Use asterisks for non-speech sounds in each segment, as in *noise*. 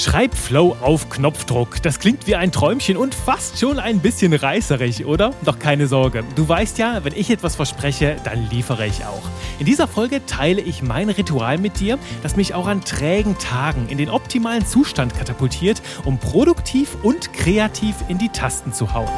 Schreibflow auf Knopfdruck. Das klingt wie ein Träumchen und fast schon ein bisschen reißerig, oder? Doch keine Sorge. Du weißt ja, wenn ich etwas verspreche, dann liefere ich auch. In dieser Folge teile ich mein Ritual mit dir, das mich auch an trägen Tagen in den optimalen Zustand katapultiert, um produktiv und kreativ in die Tasten zu hauen.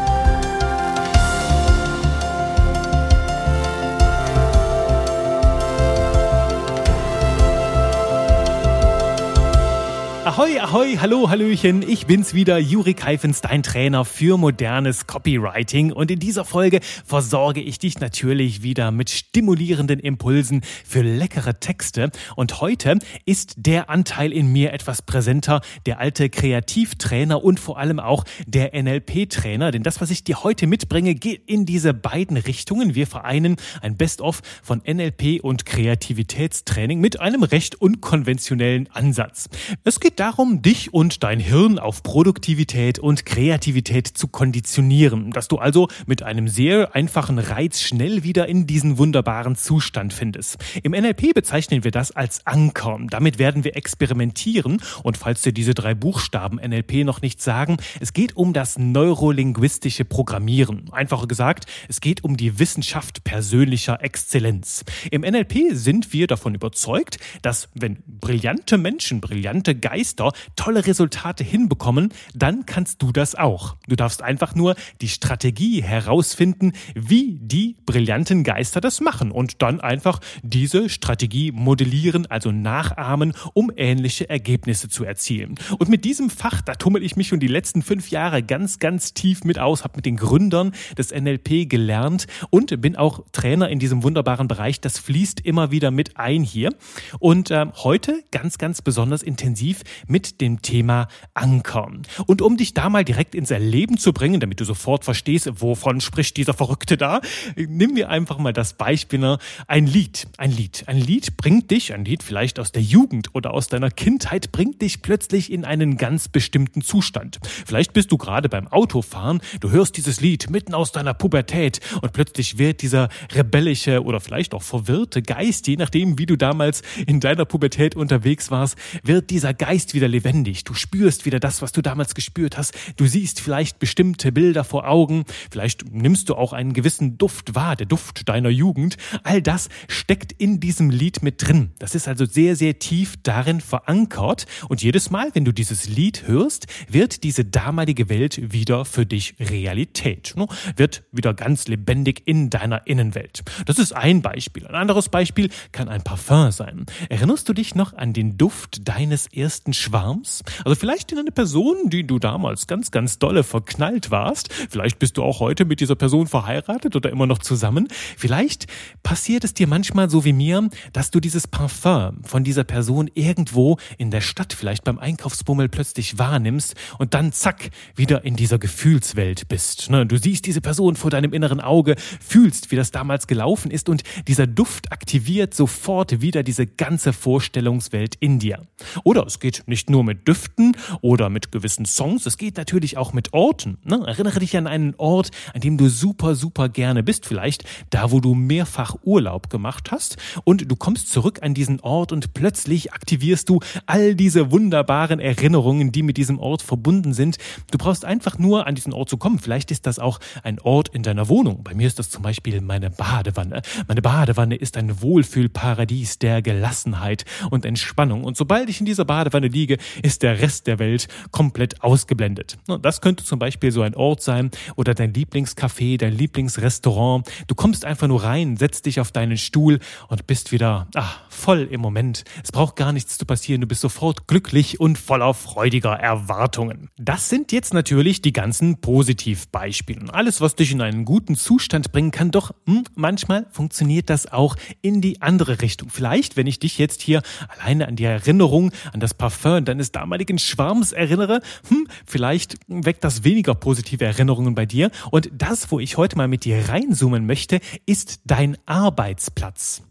Ahoi, ahoi, hallo, hallöchen. Ich bin's wieder, Juri Keifens, dein Trainer für modernes Copywriting. Und in dieser Folge versorge ich dich natürlich wieder mit stimulierenden Impulsen für leckere Texte. Und heute ist der Anteil in mir etwas präsenter, der alte Kreativtrainer und vor allem auch der NLP-Trainer. Denn das, was ich dir heute mitbringe, geht in diese beiden Richtungen. Wir vereinen ein Best-of von NLP und Kreativitätstraining mit einem recht unkonventionellen Ansatz. Es geht darum, dich und dein Hirn auf Produktivität und Kreativität zu konditionieren, dass du also mit einem sehr einfachen Reiz schnell wieder in diesen wunderbaren Zustand findest. Im NLP bezeichnen wir das als Anker. Damit werden wir experimentieren und falls dir diese drei Buchstaben NLP noch nicht sagen, es geht um das neurolinguistische Programmieren. Einfacher gesagt, es geht um die Wissenschaft persönlicher Exzellenz. Im NLP sind wir davon überzeugt, dass wenn brillante Menschen, brillante Geister Geister tolle Resultate hinbekommen, dann kannst du das auch. Du darfst einfach nur die Strategie herausfinden, wie die brillanten Geister das machen und dann einfach diese Strategie modellieren, also nachahmen, um ähnliche Ergebnisse zu erzielen. Und mit diesem Fach, da tummel ich mich schon die letzten fünf Jahre ganz, ganz tief mit aus, habe mit den Gründern des NLP gelernt und bin auch Trainer in diesem wunderbaren Bereich. Das fließt immer wieder mit ein hier. Und äh, heute ganz, ganz besonders intensiv mit dem Thema Anker. Und um dich da mal direkt ins Erleben zu bringen, damit du sofort verstehst, wovon spricht dieser Verrückte da, nimm mir einfach mal das Beispiel, ne? ein Lied, ein Lied. Ein Lied bringt dich, ein Lied vielleicht aus der Jugend oder aus deiner Kindheit, bringt dich plötzlich in einen ganz bestimmten Zustand. Vielleicht bist du gerade beim Autofahren, du hörst dieses Lied mitten aus deiner Pubertät und plötzlich wird dieser rebellische oder vielleicht auch verwirrte Geist, je nachdem, wie du damals in deiner Pubertät unterwegs warst, wird dieser Geist Wieder lebendig. Du spürst wieder das, was du damals gespürt hast. Du siehst vielleicht bestimmte Bilder vor Augen. Vielleicht nimmst du auch einen gewissen Duft wahr, der Duft deiner Jugend. All das steckt in diesem Lied mit drin. Das ist also sehr, sehr tief darin verankert. Und jedes Mal, wenn du dieses Lied hörst, wird diese damalige Welt wieder für dich Realität. Ne? Wird wieder ganz lebendig in deiner Innenwelt. Das ist ein Beispiel. Ein anderes Beispiel kann ein Parfum sein. Erinnerst du dich noch an den Duft deines ersten Schwarms? Also vielleicht in eine Person, die du damals ganz, ganz dolle verknallt warst. Vielleicht bist du auch heute mit dieser Person verheiratet oder immer noch zusammen. Vielleicht passiert es dir manchmal so wie mir, dass du dieses Parfum von dieser Person irgendwo in der Stadt, vielleicht beim Einkaufsbummel plötzlich wahrnimmst und dann zack, wieder in dieser Gefühlswelt bist. Ne, du siehst diese Person vor deinem inneren Auge, fühlst, wie das damals gelaufen ist und dieser Duft aktiviert sofort wieder diese ganze Vorstellungswelt in dir. Oder es geht nicht nur mit Düften oder mit gewissen Songs, es geht natürlich auch mit Orten. Ne? Erinnere dich an einen Ort, an dem du super, super gerne bist, vielleicht da, wo du mehrfach Urlaub gemacht hast und du kommst zurück an diesen Ort und plötzlich aktivierst du all diese wunderbaren Erinnerungen, die mit diesem Ort verbunden sind. Du brauchst einfach nur an diesen Ort zu kommen. Vielleicht ist das auch ein Ort in deiner Wohnung. Bei mir ist das zum Beispiel meine Badewanne. Meine Badewanne ist ein Wohlfühlparadies der Gelassenheit und Entspannung. Und sobald ich in dieser Badewanne liege, ist der Rest der Welt komplett ausgeblendet. Das könnte zum Beispiel so ein Ort sein oder dein Lieblingscafé, dein Lieblingsrestaurant. Du kommst einfach nur rein, setzt dich auf deinen Stuhl und bist wieder ach, voll im Moment. Es braucht gar nichts zu passieren. Du bist sofort glücklich und voller freudiger Erwartungen. Das sind jetzt natürlich die ganzen Positivbeispiele. Alles, was dich in einen guten Zustand bringen kann, doch hm, manchmal funktioniert das auch in die andere Richtung. Vielleicht, wenn ich dich jetzt hier alleine an die Erinnerung an das Parfum Parfum deines damaligen Schwarms erinnere, hm, vielleicht weckt das weniger positive Erinnerungen bei dir. Und das, wo ich heute mal mit dir reinzoomen möchte, ist dein Arbeitsplatz.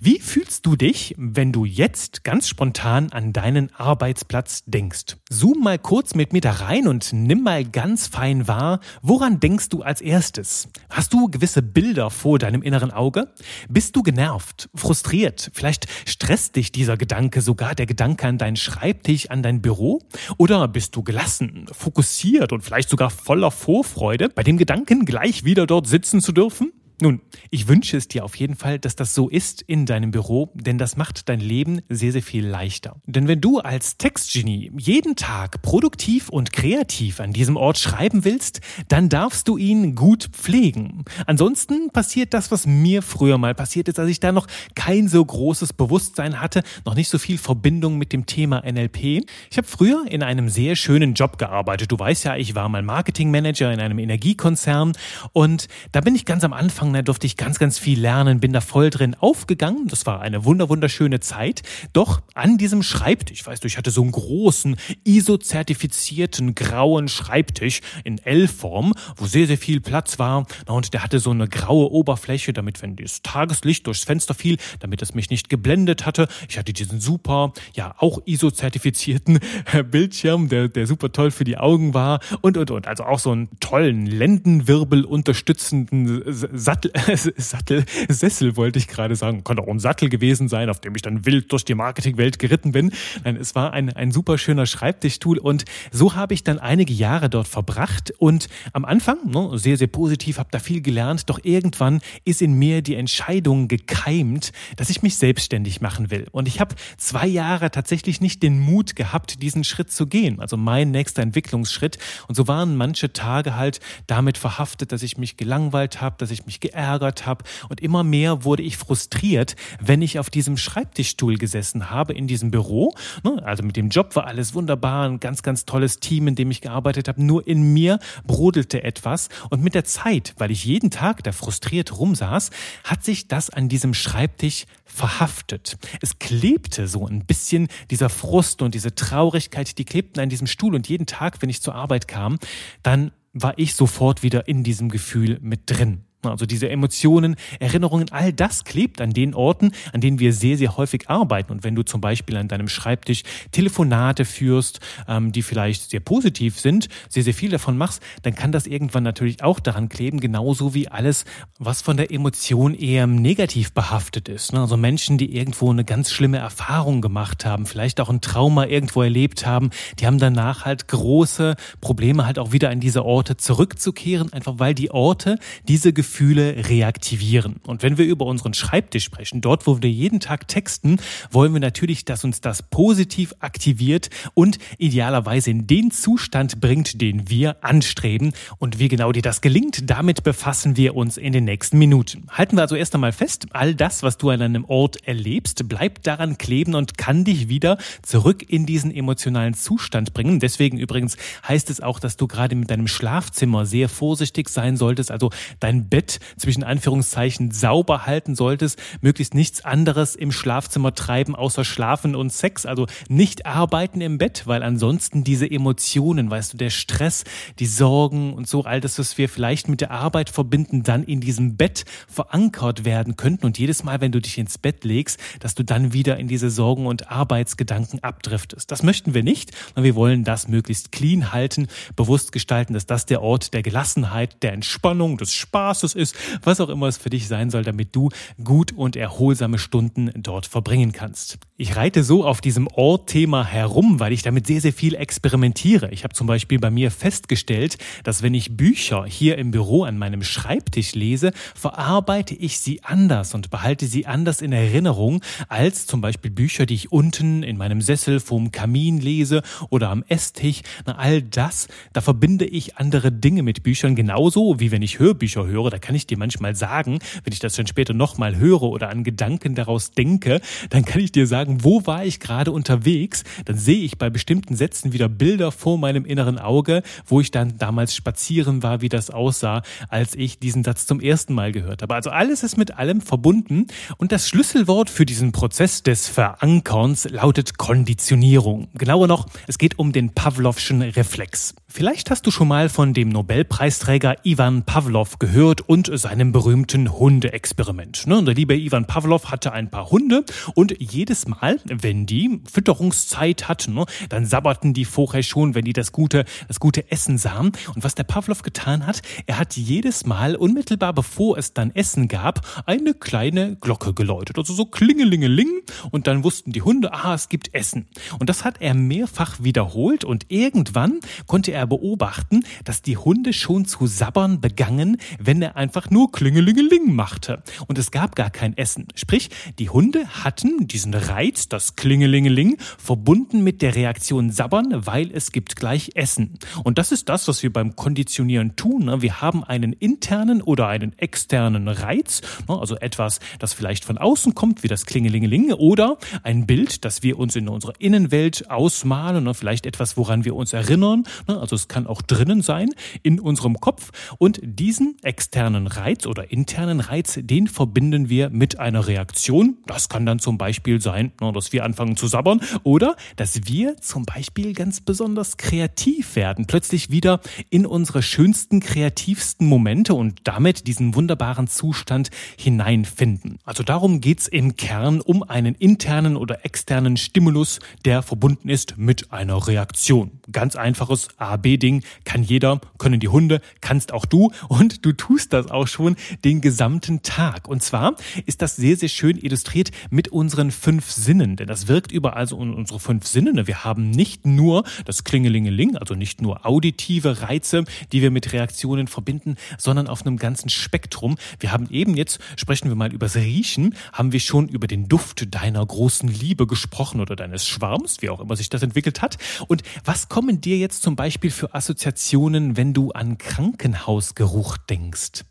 Wie fühlst du dich, wenn du jetzt ganz spontan an deinen Arbeitsplatz denkst? Zoom mal kurz mit mir da rein und nimm mal ganz fein wahr, woran denkst du als erstes? Hast du gewisse Bilder vor deinem inneren Auge? Bist du genervt, frustriert? Vielleicht stresst dich dieser Gedanke sogar, der Gedanke an deinen Schreibtisch, an dein Büro? Oder bist du gelassen, fokussiert und vielleicht sogar voller Vorfreude, bei dem Gedanken gleich wieder dort sitzen zu dürfen? Nun, ich wünsche es dir auf jeden Fall, dass das so ist in deinem Büro, denn das macht dein Leben sehr, sehr viel leichter. Denn wenn du als Textgenie jeden Tag produktiv und kreativ an diesem Ort schreiben willst, dann darfst du ihn gut pflegen. Ansonsten passiert das, was mir früher mal passiert ist, als ich da noch kein so großes Bewusstsein hatte, noch nicht so viel Verbindung mit dem Thema NLP. Ich habe früher in einem sehr schönen Job gearbeitet. Du weißt ja, ich war mal Marketingmanager in einem Energiekonzern und da bin ich ganz am Anfang angefangen, da durfte ich ganz, ganz viel lernen, bin da voll drin aufgegangen. Das war eine wunder, wunderschöne Zeit. Doch an diesem Schreibtisch, weißt du, ich hatte so einen großen, ISO-zertifizierten grauen Schreibtisch in L-Form, wo sehr, sehr viel Platz war. Und der hatte so eine graue Oberfläche, damit, wenn das Tageslicht durchs Fenster fiel, damit es mich nicht geblendet hatte. Ich hatte diesen super, ja, auch ISO-zertifizierten *laughs* Bildschirm, der, der super toll für die Augen war und, und, und. Also auch so einen tollen Lendenwirbel unterstützenden Sattel Sattel, *laughs* Sattel, Sessel wollte ich gerade sagen. Konnte auch ein Sattel gewesen sein, auf dem ich dann wild durch die Marketingwelt geritten bin. Nein, es war ein, ein super schöner Schreibtischstuhl und so habe ich dann einige Jahre dort verbracht und am Anfang, ne, sehr, sehr positiv, habe da viel gelernt, doch irgendwann ist in mir die Entscheidung gekeimt, dass ich mich selbstständig machen will. Und ich habe zwei Jahre tatsächlich nicht den Mut gehabt, diesen Schritt zu gehen, also mein nächster Entwicklungsschritt. Und so waren manche Tage halt damit verhaftet, dass ich mich gelangweilt habe, dass ich mich geärgert habe und immer mehr wurde ich frustriert, wenn ich auf diesem Schreibtischstuhl gesessen habe in diesem Büro. Ne, also mit dem Job war alles wunderbar, ein ganz, ganz tolles Team, in dem ich gearbeitet habe. Nur in mir brodelte etwas und mit der Zeit, weil ich jeden Tag da frustriert rumsaß, hat sich das an diesem Schreibtisch verhaftet. Es klebte so ein bisschen dieser Frust und diese Traurigkeit, die klebten an diesem Stuhl und jeden Tag, wenn ich zur Arbeit kam, dann war ich sofort wieder in diesem Gefühl mit drin. Also diese Emotionen, Erinnerungen, all das klebt an den Orten, an denen wir sehr, sehr häufig arbeiten. Und wenn du zum Beispiel an deinem Schreibtisch Telefonate führst, ähm, die vielleicht sehr positiv sind, sehr, sehr viel davon machst, dann kann das irgendwann natürlich auch daran kleben, genauso wie alles, was von der Emotion eher negativ behaftet ist. Ne? Also Menschen, die irgendwo eine ganz schlimme Erfahrung gemacht haben, vielleicht auch ein Trauma irgendwo erlebt haben, die haben danach halt große Probleme, halt auch wieder an diese Orte zurückzukehren, einfach weil die Orte diese Gefühle Gefühle reaktivieren. Und wenn wir über unseren Schreibtisch sprechen, dort, wo wir jeden Tag texten, wollen wir natürlich, dass uns das positiv aktiviert und idealerweise in den Zustand bringt, den wir anstreben. Und wie genau dir das gelingt, damit befassen wir uns in den nächsten Minuten. Halten wir also erst einmal fest, all das, was du an einem Ort erlebst, bleibt daran kleben und kann dich wieder zurück in diesen emotionalen Zustand bringen. Deswegen übrigens heißt es auch, dass du gerade mit deinem Schlafzimmer sehr vorsichtig sein solltest, also dein Bett Bett zwischen Anführungszeichen sauber halten solltest, möglichst nichts anderes im Schlafzimmer treiben außer Schlafen und Sex, also nicht arbeiten im Bett, weil ansonsten diese Emotionen, weißt du, der Stress, die Sorgen und so all das, was wir vielleicht mit der Arbeit verbinden, dann in diesem Bett verankert werden könnten und jedes Mal, wenn du dich ins Bett legst, dass du dann wieder in diese Sorgen und Arbeitsgedanken abdriftest. Das möchten wir nicht, und wir wollen das möglichst clean halten, bewusst gestalten, dass das der Ort der Gelassenheit, der Entspannung, des Spaßes Luxus ist, was auch immer es für dich sein soll, damit du gut und erholsame Stunden dort verbringen kannst. Ich reite so auf diesem Ort-Thema herum, weil ich damit sehr, sehr viel experimentiere. Ich habe zum Beispiel bei mir festgestellt, dass wenn ich Bücher hier im Büro an meinem Schreibtisch lese, verarbeite ich sie anders und behalte sie anders in Erinnerung als zum Beispiel Bücher, die ich unten in meinem Sessel vorm Kamin lese oder am Esstisch. Na, all das, da verbinde ich andere Dinge mit Büchern genauso wie wenn ich Hörbücher höre. Da kann ich dir manchmal sagen, wenn ich das dann später nochmal höre oder an Gedanken daraus denke, dann kann ich dir sagen, wo war ich gerade unterwegs, dann sehe ich bei bestimmten Sätzen wieder Bilder vor meinem inneren Auge, wo ich dann damals spazieren war, wie das aussah, als ich diesen Satz zum ersten Mal gehört habe. Also alles ist mit allem verbunden und das Schlüsselwort für diesen Prozess des Verankerns lautet Konditionierung. Genauer noch, es geht um den Pavlovschen Reflex. Vielleicht hast du schon mal von dem Nobelpreisträger Ivan Pavlov gehört und seinem berühmten Hundeexperiment. Ne? Der liebe Ivan Pavlov hatte ein paar Hunde und jedes Mal, wenn die Fütterungszeit hatten, ne, dann sabberten die vorher schon, wenn die das gute, das gute Essen sahen. Und was der Pavlov getan hat, er hat jedes Mal unmittelbar bevor es dann Essen gab, eine kleine Glocke geläutet. Also so klingelingeling und dann wussten die Hunde, ah, es gibt Essen. Und das hat er mehrfach wiederholt und irgendwann konnte er er beobachten, dass die Hunde schon zu sabbern begangen, wenn er einfach nur Klingelingeling machte. Und es gab gar kein Essen. Sprich, die Hunde hatten diesen Reiz, das Klingelingeling, verbunden mit der Reaktion sabbern, weil es gibt gleich Essen. Und das ist das, was wir beim Konditionieren tun. Ne? Wir haben einen internen oder einen externen Reiz, ne? also etwas, das vielleicht von außen kommt, wie das Klingelingeling, oder ein Bild, das wir uns in unserer Innenwelt ausmalen, ne? vielleicht etwas, woran wir uns erinnern. Also also es kann auch drinnen sein in unserem Kopf. Und diesen externen Reiz oder internen Reiz, den verbinden wir mit einer Reaktion. Das kann dann zum Beispiel sein, dass wir anfangen zu sabbern oder dass wir zum Beispiel ganz besonders kreativ werden, plötzlich wieder in unsere schönsten, kreativsten Momente und damit diesen wunderbaren Zustand hineinfinden. Also darum geht's im Kern um einen internen oder externen Stimulus, der verbunden ist mit einer Reaktion. Ganz einfaches A AB-Ding kann jeder, können die Hunde, kannst auch du und du tust das auch schon den gesamten Tag. Und zwar ist das sehr, sehr schön illustriert mit unseren fünf Sinnen, denn das wirkt überall so in unsere fünf Sinne. Wir haben nicht nur das Klingelingeling, also nicht nur auditive Reize, die wir mit Reaktionen verbinden, sondern auf einem ganzen Spektrum. Wir haben eben jetzt, sprechen wir mal übers Riechen, haben wir schon über den Duft deiner großen Liebe gesprochen oder deines Schwarms, wie auch immer sich das entwickelt hat. Und was kommen dir jetzt zum Beispiel Beispiel für Assoziationen, wenn du an Krankenhausgeruch denkst?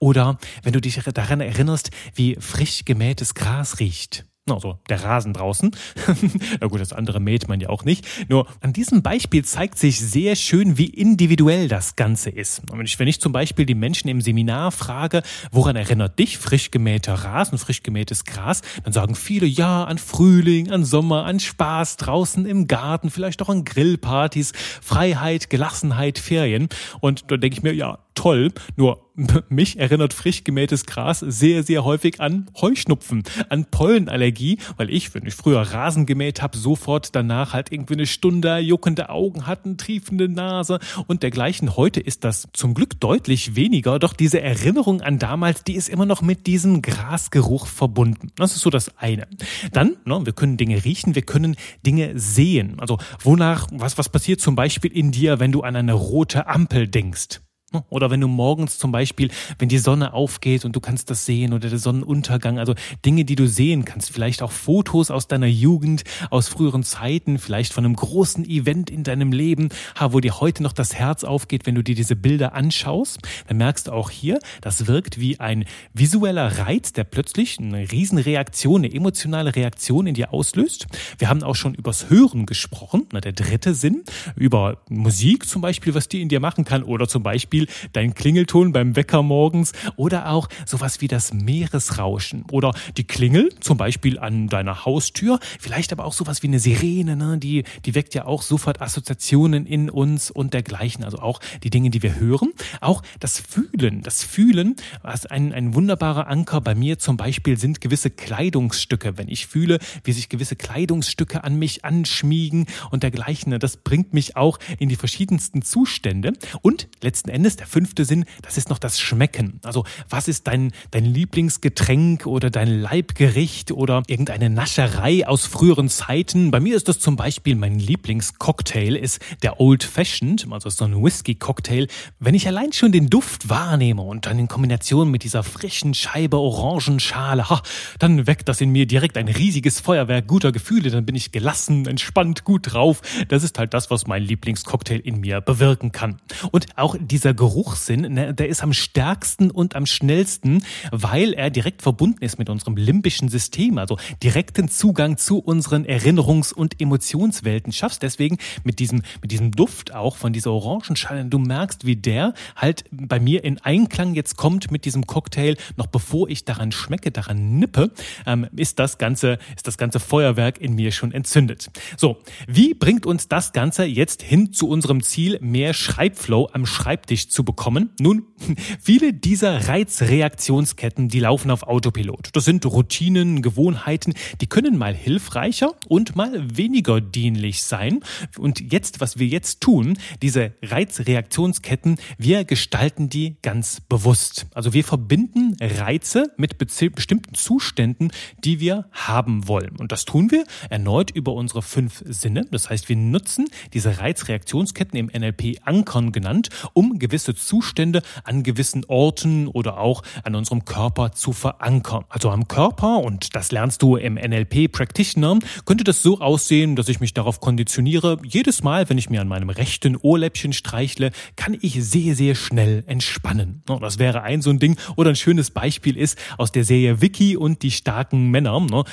Oder wenn du dich daran erinnerst, wie frisch gemähtes Gras riecht? Also der Rasen draußen. *laughs* Na gut, das andere mäht man ja auch nicht. Nur an diesem Beispiel zeigt sich sehr schön, wie individuell das Ganze ist. Und wenn ich, zum Beispiel die Menschen im Seminar frage, woran erinnert dich frisch gemähter Rasen, frisch gemähtes Gras, dann sagen viele ja an Frühling, an Sommer, an Spaß draußen im Garten, vielleicht auch an Grillpartys, Freiheit, Gelassenheit, Ferien. Und da denke ich mir, ja, toll. Nur *laughs* mich erinnert frisch gemähtes Gras sehr, sehr häufig an Heuschnupfen, an Pollenallergie, weil ich, wenn ich früher Rasen gemäht habe, sofort danach halt irgendwie eine Stunde juckende Augen hatten, triefende Nase und dergleichen. Heute ist das zum Glück deutlich weniger, doch diese Erinnerung an damals, die ist immer noch mit diesem Grasgeruch verbunden. Das ist so das eine. Dann, ne, wir können Dinge riechen, wir können Dinge sehen. Also wonach, was, was passiert zum Beispiel in dir, wenn du an eine rote Ampel denkst? Oder wenn du morgens zum Beispiel, wenn die Sonne aufgeht und du kannst das sehen oder der Sonnenuntergang, also Dinge, die du sehen kannst, vielleicht auch Fotos aus deiner Jugend, aus früheren Zeiten, vielleicht von einem großen Event in deinem Leben, wo dir heute noch das Herz aufgeht, wenn du dir diese Bilder anschaust, dann merkst du auch hier, das wirkt wie ein visueller Reiz, der plötzlich eine Riesenreaktion, eine emotionale Reaktion in dir auslöst. Wir haben auch schon übers Hören gesprochen, der dritte Sinn, über Musik zum Beispiel, was die in dir machen kann oder zum Beispiel Beispiel dein Klingelton beim Wecker morgens oder auch sowas wie das Meeresrauschen oder die Klingel zum Beispiel an deiner Haustür, vielleicht aber auch sowas wie eine Sirene, ne? die, die weckt ja auch sofort Assoziationen in uns und dergleichen, also auch die Dinge, die wir hören. Auch das Fühlen, das Fühlen, was ein, ein wunderbarer Anker bei mir zum Beispiel sind gewisse Kleidungsstücke. Wenn ich fühle, wie sich gewisse Kleidungsstücke an mich anschmiegen und dergleichen, ne? das bringt mich auch in die verschiedensten Zustände und letzten Endes ist der fünfte Sinn, das ist noch das Schmecken. Also was ist dein, dein Lieblingsgetränk oder dein Leibgericht oder irgendeine Nascherei aus früheren Zeiten? Bei mir ist das zum Beispiel mein Lieblingscocktail ist der Old Fashioned, also so ein Whisky-Cocktail. Wenn ich allein schon den Duft wahrnehme und dann in Kombination mit dieser frischen Scheibe Orangenschale, ha, dann weckt das in mir direkt ein riesiges Feuerwerk guter Gefühle. Dann bin ich gelassen, entspannt, gut drauf. Das ist halt das, was mein Lieblingscocktail in mir bewirken kann. Und auch dieser Geruchssinn, ne, der ist am stärksten und am schnellsten, weil er direkt verbunden ist mit unserem limbischen System, also direkten Zugang zu unseren Erinnerungs- und Emotionswelten schaffst. Deswegen mit diesem, mit diesem Duft auch von dieser Orangenschale, du merkst, wie der halt bei mir in Einklang jetzt kommt mit diesem Cocktail, noch bevor ich daran schmecke, daran nippe, ähm, ist das ganze, ist das ganze Feuerwerk in mir schon entzündet. So, wie bringt uns das Ganze jetzt hin zu unserem Ziel, mehr Schreibflow am Schreibtisch zu bekommen? Nun, *laughs* viele dieser Reizreaktionsketten, die laufen auf Autopilot. Das sind Routinen, Gewohnheiten, die können mal hilfreicher und mal weniger dienlich sein. Und jetzt, was wir jetzt tun, diese Reizreaktionsketten, wir gestalten die ganz bewusst. Also wir verbinden Reize mit bestimmten Zuständen, die wir haben wollen. Und das tun wir erneut über unsere fünf Sinne. Das heißt, wir nutzen diese Reizreaktionsketten im NLP Ankern genannt, um gewisse Zustände an gewissen Orten oder auch an unserem Körper zu verankern. Also am Körper, und das lernst du im NLP Practitioner, könnte das so aussehen, dass ich mich darauf konditioniere, jedes Mal, wenn ich mir an meinem rechten Ohrläppchen streichle, kann ich sehr, sehr schnell entspannen. Das wäre ein so ein Ding. Oder ein schönes Beispiel ist aus der Serie Vicky und die starken Männer.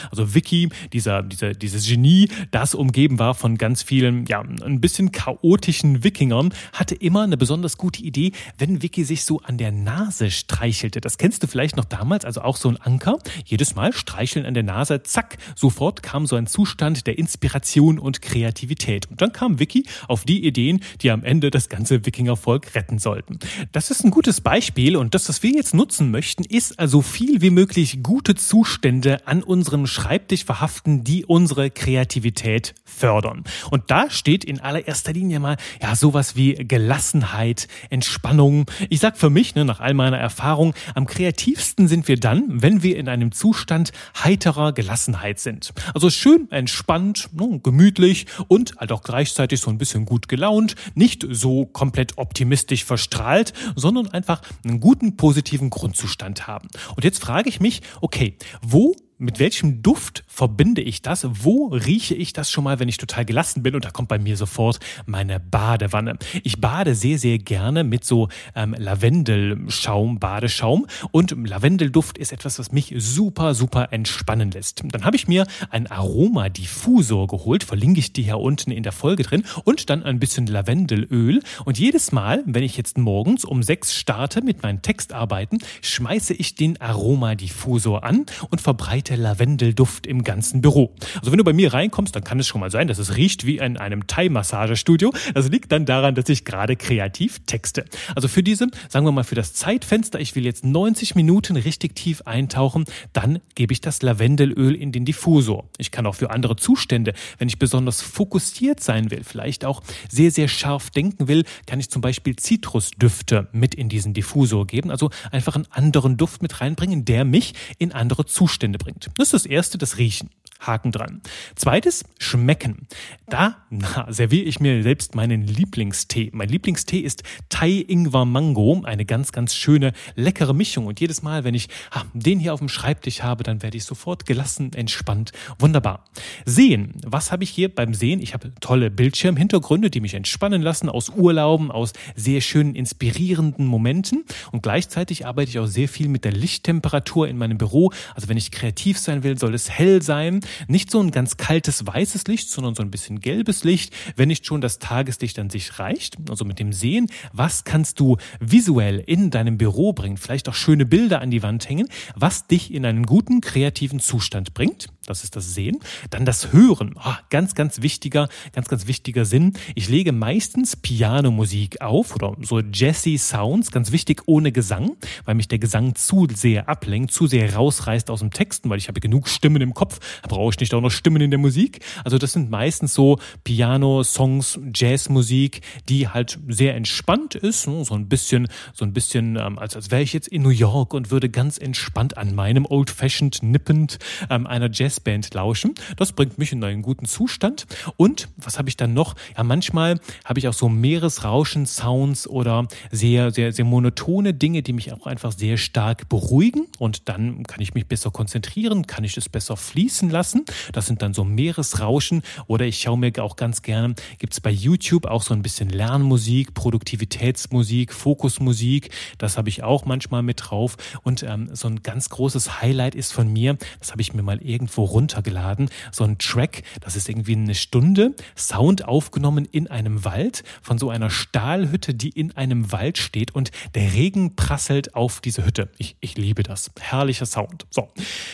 Also Vicky, dieser, dieser, dieses Genie, das umgeben war von ganz vielen, ja, ein bisschen chaotischen Wikingern, hatte immer eine besonders gute Idee, wenn Vicky sich so an der Nase streichelte. Das kennst du vielleicht noch damals, also auch so ein Anker. Jedes Mal streicheln an der Nase, zack, sofort kam so ein Zustand der Inspiration und Kreativität. Und dann kam Vicky auf die Ideen, die am Ende das ganze Wikingervolk retten sollten. Das ist ein gutes Beispiel und das, was wir jetzt nutzen möchten, ist also viel wie möglich gute Zustände an unserem Schreibtisch verhaften, die unsere Kreativität fördern. Und da steht in allererster Linie mal ja sowas wie Gelassenheit, Entspannung. Ich sag für mich, ne, nach all meiner Erfahrung, am kreativsten sind wir dann, wenn wir in einem Zustand heiterer Gelassenheit sind. Also schön entspannt, ne, gemütlich und halt auch gleichzeitig so ein bisschen gut gelaunt, nicht so komplett optimistisch verstrahlt, sondern einfach einen guten positiven Grundzustand haben. Und jetzt frage ich mich, okay, wo mit welchem Duft verbinde ich das? Wo rieche ich das schon mal, wenn ich total gelassen bin? Und da kommt bei mir sofort meine Badewanne. Ich bade sehr, sehr gerne mit so ähm, Lavendelschaum, Badeschaum. Und Lavendelduft ist etwas, was mich super, super entspannen lässt. Dann habe ich mir einen Aromadiffusor geholt, verlinke ich dir hier unten in der Folge drin. Und dann ein bisschen Lavendelöl. Und jedes Mal, wenn ich jetzt morgens um sechs starte mit meinen Textarbeiten, schmeiße ich den Aromadiffusor an und verbreite der Lavendelduft im ganzen Büro. Also wenn du bei mir reinkommst, dann kann es schon mal sein, dass es riecht wie in einem Thai-Massagestudio. Das liegt dann daran, dass ich gerade kreativ texte. Also für diese, sagen wir mal für das Zeitfenster, ich will jetzt 90 Minuten richtig tief eintauchen, dann gebe ich das Lavendelöl in den Diffusor. Ich kann auch für andere Zustände, wenn ich besonders fokussiert sein will, vielleicht auch sehr, sehr scharf denken will, kann ich zum Beispiel Zitrusdüfte mit in diesen Diffusor geben. Also einfach einen anderen Duft mit reinbringen, der mich in andere Zustände bringt. Das ist das erste, das Riechen. Haken dran. Zweites, schmecken. Da na, serviere ich mir selbst meinen Lieblingstee. Mein Lieblingstee ist Thai Ingwer Mango, eine ganz, ganz schöne, leckere Mischung. Und jedes Mal, wenn ich ha, den hier auf dem Schreibtisch habe, dann werde ich sofort gelassen, entspannt. Wunderbar. Sehen. Was habe ich hier beim Sehen? Ich habe tolle Bildschirmhintergründe, die mich entspannen lassen, aus Urlauben, aus sehr schönen, inspirierenden Momenten. Und gleichzeitig arbeite ich auch sehr viel mit der Lichttemperatur in meinem Büro. Also wenn ich kreativ sein will, soll es hell sein. Nicht so ein ganz kaltes weißes Licht, sondern so ein bisschen gelbes Licht, wenn nicht schon das Tageslicht an sich reicht. Also mit dem Sehen, was kannst du visuell in deinem Büro bringen? Vielleicht auch schöne Bilder an die Wand hängen, was dich in einen guten kreativen Zustand bringt das ist das Sehen. Dann das Hören, oh, ganz, ganz wichtiger, ganz, ganz wichtiger Sinn. Ich lege meistens Pianomusik auf oder so Jazzy Sounds, ganz wichtig ohne Gesang, weil mich der Gesang zu sehr ablenkt, zu sehr rausreißt aus dem Texten, weil ich habe genug Stimmen im Kopf, da brauche ich nicht auch noch Stimmen in der Musik. Also das sind meistens so Piano-Songs, Jazzmusik, die halt sehr entspannt ist, ne, so ein bisschen, so ein bisschen, ähm, als, als wäre ich jetzt in New York und würde ganz entspannt an meinem Old-Fashioned nippend ähm, einer Jazz Jazzband lauschen. Das bringt mich in einen guten Zustand. Und was habe ich dann noch? Ja, manchmal habe ich auch so Meeresrauschen-Sounds oder sehr, sehr, sehr monotone Dinge, die mich auch einfach sehr stark beruhigen. Und dann kann ich mich besser konzentrieren, kann ich es besser fließen lassen lassen. Das sind dann so Meeresrauschen oder ich schaue mir auch ganz gerne, gibt es bei YouTube auch so ein bisschen Lernmusik, Produktivitätsmusik, Fokusmusik. Das habe ich auch manchmal mit drauf. Und ähm, so ein ganz großes Highlight ist von mir, das habe ich mir mal irgendwo runtergeladen, so ein Track, das ist irgendwie eine Stunde Sound aufgenommen in einem Wald von so einer Stahlhütte, die in einem Wald steht und der Regen prasselt auf diese Hütte. Ich, ich liebe das. Herrlicher Sound. So,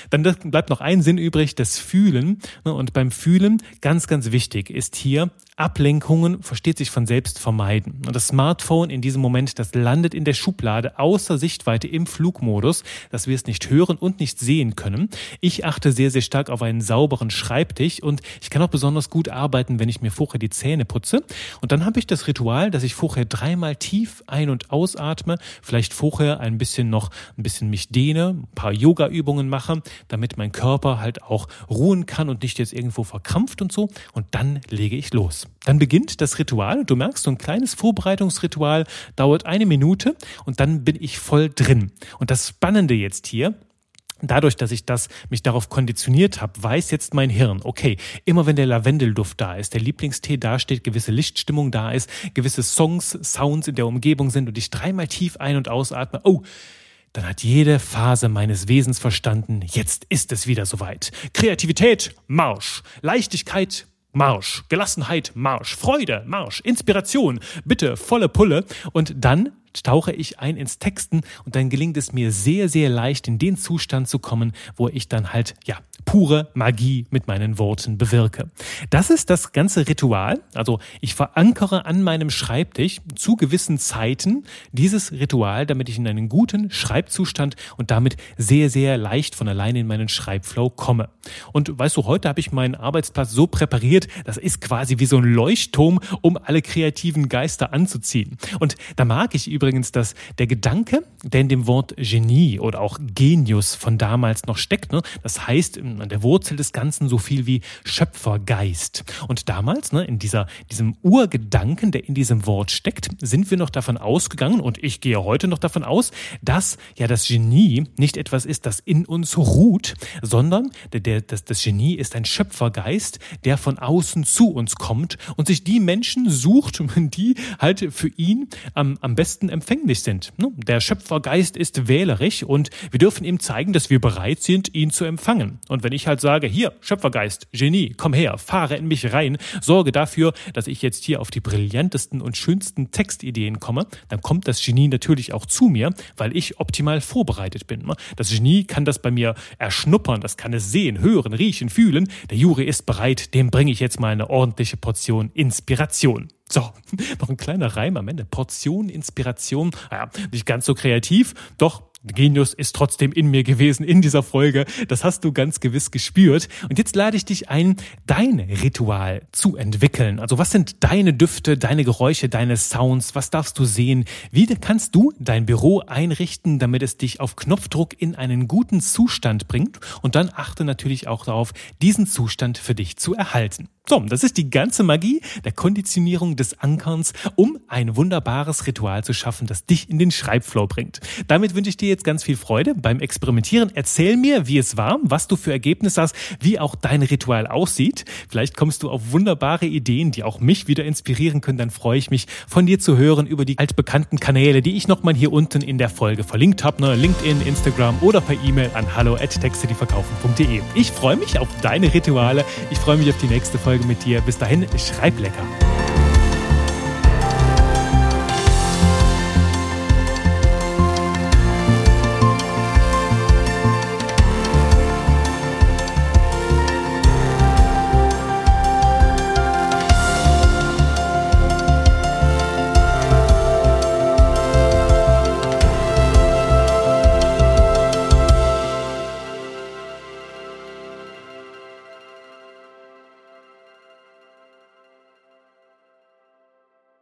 dann bleibt noch ein Sinn übrig, das Fühlen. Ne, und beim Fühlen, ganz, ganz wichtig, ist hier Ablenkungen, versteht sich von selbst, vermeiden. Und das Smartphone in diesem Moment, das landet in der Schublade außer Sichtweite im Flugmodus, dass wir es nicht hören und nicht sehen können. Ich achte sehr, sehr stark auf einen sauberen Schreibtisch und ich kann auch besonders gut arbeiten, wenn ich mir vorher die Zähne putze. Und dann habe ich das Ritual, dass ich vorher dreimal tief ein- und ausatme, vielleicht vorher ein bisschen noch ein bisschen mich dehne, ein paar Yoga-Übungen mache, damit mein Körper halt auch ruhen kann und nicht jetzt irgendwo verkrampft und so. Und dann lege ich los. Dann beginnt das Ritual. Du merkst, so ein kleines Vorbereitungsritual dauert eine Minute und dann bin ich voll drin. Und das Spannende jetzt hier, Dadurch, dass ich das mich darauf konditioniert habe, weiß jetzt mein Hirn, okay, immer wenn der Lavendelduft da ist, der Lieblingstee da steht, gewisse Lichtstimmung da ist, gewisse Songs, Sounds in der Umgebung sind und ich dreimal tief ein- und ausatme, oh, dann hat jede Phase meines Wesens verstanden, jetzt ist es wieder soweit. Kreativität, Marsch. Leichtigkeit, Marsch. Gelassenheit, Marsch. Freude, Marsch. Inspiration, bitte volle Pulle. Und dann tauche ich ein ins Texten und dann gelingt es mir sehr, sehr leicht in den Zustand zu kommen, wo ich dann halt, ja, pure Magie mit meinen Worten bewirke. Das ist das ganze Ritual. Also ich verankere an meinem Schreibtisch zu gewissen Zeiten dieses Ritual, damit ich in einen guten Schreibzustand und damit sehr, sehr leicht von alleine in meinen Schreibflow komme. Und weißt du, heute habe ich meinen Arbeitsplatz so präpariert, das ist quasi wie so ein Leuchtturm, um alle kreativen Geister anzuziehen. Und da mag ich übrigens, dass der Gedanke, der in dem Wort Genie oder auch Genius von damals noch steckt, ne, das heißt, an der Wurzel des Ganzen so viel wie Schöpfergeist. Und damals, ne, in dieser, diesem Urgedanken, der in diesem Wort steckt, sind wir noch davon ausgegangen, und ich gehe heute noch davon aus, dass ja das Genie nicht etwas ist, das in uns ruht, sondern der, der, das, das Genie ist ein Schöpfergeist, der von außen zu uns kommt und sich die Menschen sucht, *laughs* die halt für ihn am, am besten empfänglich sind. Ne, der Schöpfergeist ist wählerisch und wir dürfen ihm zeigen, dass wir bereit sind, ihn zu empfangen. Und wenn ich halt sage, hier, Schöpfergeist, Genie, komm her, fahre in mich rein, sorge dafür, dass ich jetzt hier auf die brillantesten und schönsten Textideen komme, dann kommt das Genie natürlich auch zu mir, weil ich optimal vorbereitet bin. Das Genie kann das bei mir erschnuppern, das kann es sehen, hören, riechen, fühlen. Der Juri ist bereit, dem bringe ich jetzt mal eine ordentliche Portion Inspiration. So, *laughs* noch ein kleiner Reim am Ende. Portion Inspiration. Naja, nicht ganz so kreativ, doch Genius ist trotzdem in mir gewesen in dieser Folge. Das hast du ganz gewiss gespürt. Und jetzt lade ich dich ein, dein Ritual zu entwickeln. Also was sind deine Düfte, deine Geräusche, deine Sounds? Was darfst du sehen? Wie kannst du dein Büro einrichten, damit es dich auf Knopfdruck in einen guten Zustand bringt? Und dann achte natürlich auch darauf, diesen Zustand für dich zu erhalten. So, das ist die ganze Magie der Konditionierung des Ankerns, um ein wunderbares Ritual zu schaffen, das dich in den Schreibflow bringt. Damit wünsche ich dir jetzt ganz viel Freude beim Experimentieren. Erzähl mir, wie es war, was du für Ergebnisse hast, wie auch dein Ritual aussieht. Vielleicht kommst du auf wunderbare Ideen, die auch mich wieder inspirieren können. Dann freue ich mich, von dir zu hören über die altbekannten Kanäle, die ich nochmal hier unten in der Folge verlinkt habe. Ne? LinkedIn, Instagram oder per E-Mail an hallo at texte, Ich freue mich auf deine Rituale. Ich freue mich auf die nächste Folge Folge mit dir. Bis dahin, schreib lecker.